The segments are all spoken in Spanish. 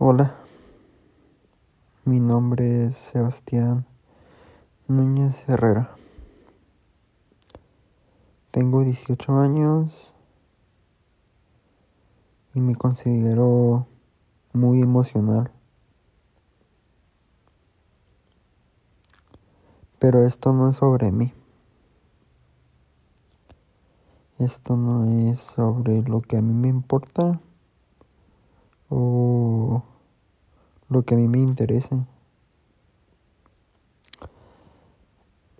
Hola, mi nombre es Sebastián Núñez Herrera. Tengo 18 años y me considero muy emocional. Pero esto no es sobre mí. Esto no es sobre lo que a mí me importa o lo que a mí me interese.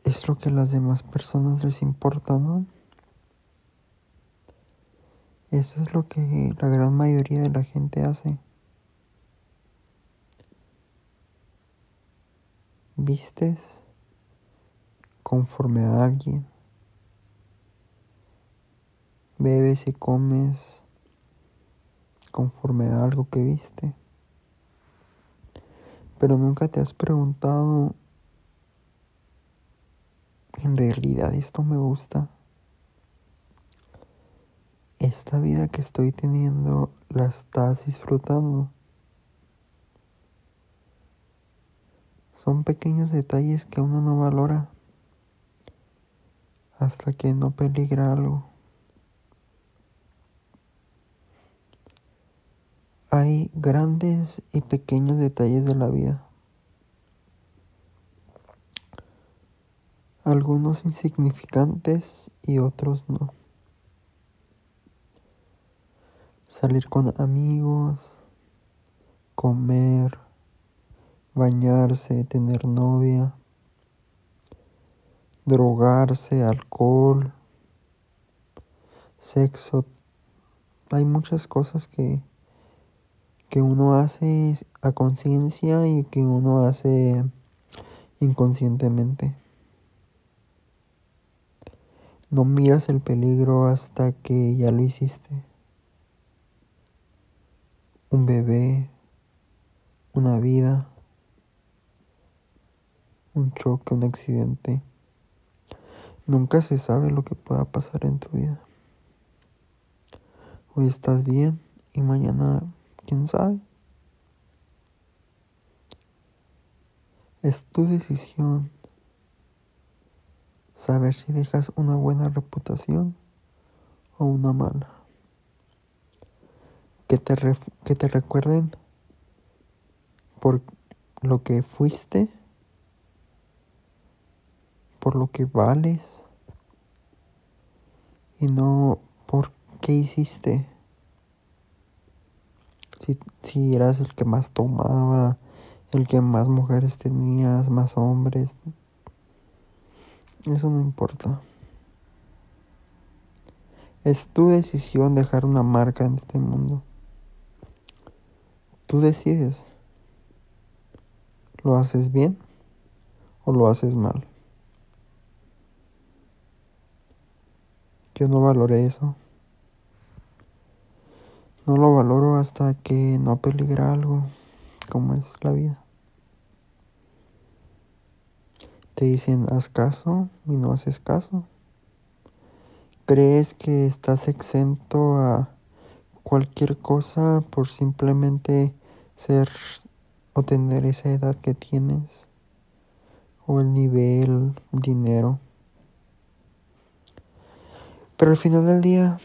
Es lo que a las demás personas les importa, ¿no? Eso es lo que la gran mayoría de la gente hace. Vistes conforme a alguien. Bebes y comes conforme a algo que viste. Pero nunca te has preguntado, ¿en realidad esto me gusta? Esta vida que estoy teniendo, ¿la estás disfrutando? Son pequeños detalles que uno no valora hasta que no peligra algo. Hay grandes y pequeños detalles de la vida. Algunos insignificantes y otros no. Salir con amigos, comer, bañarse, tener novia, drogarse, alcohol, sexo. Hay muchas cosas que que uno hace a conciencia y que uno hace inconscientemente. No miras el peligro hasta que ya lo hiciste. Un bebé, una vida, un choque, un accidente. Nunca se sabe lo que pueda pasar en tu vida. Hoy estás bien y mañana ¿Quién sabe? Es tu decisión saber si dejas una buena reputación o una mala. Que te, que te recuerden por lo que fuiste, por lo que vales y no por qué hiciste si, eras el que más tomaba, el que más mujeres tenías, más hombres. Eso no importa. Es tu decisión dejar una marca en este mundo. Tú decides. ¿Lo haces bien o lo haces mal? Yo no valoré eso. No lo valoro hasta que no peligra algo, como es la vida. Te dicen, haz caso y no haces caso. Crees que estás exento a cualquier cosa por simplemente ser o tener esa edad que tienes o el nivel, dinero. Pero al final del día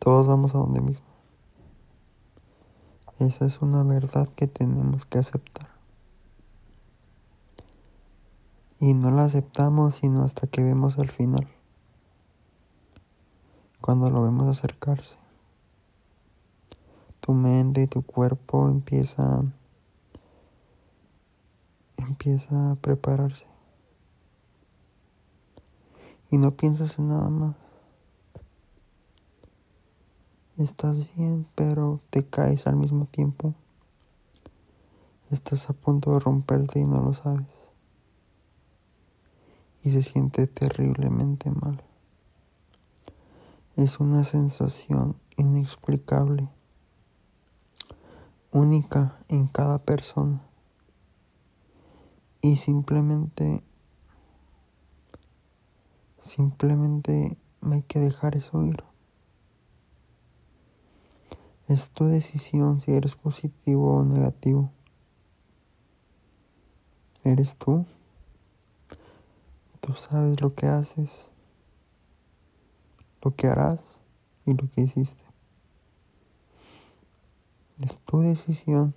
todos vamos a donde mismo. Esa es una verdad que tenemos que aceptar. Y no la aceptamos sino hasta que vemos el final. Cuando lo vemos acercarse. Tu mente y tu cuerpo empieza empieza a prepararse. Y no piensas en nada más estás bien, pero te caes al mismo tiempo. Estás a punto de romperte y no lo sabes. Y se siente terriblemente mal. Es una sensación inexplicable, única en cada persona. Y simplemente, simplemente hay que dejar eso ir. Es tu decisión si eres positivo o negativo. Eres tú. Tú sabes lo que haces, lo que harás y lo que hiciste. Es tu decisión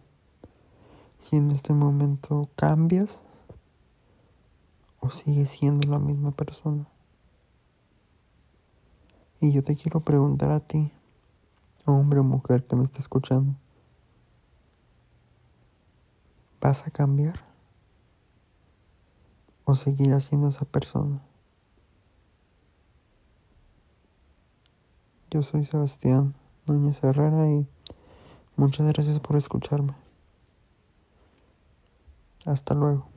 si en este momento cambias o sigues siendo la misma persona. Y yo te quiero preguntar a ti, hombre o mujer que me está escuchando, ¿vas a cambiar? ¿O seguir siendo esa persona? Yo soy Sebastián Núñez Herrera y muchas gracias por escucharme. Hasta luego.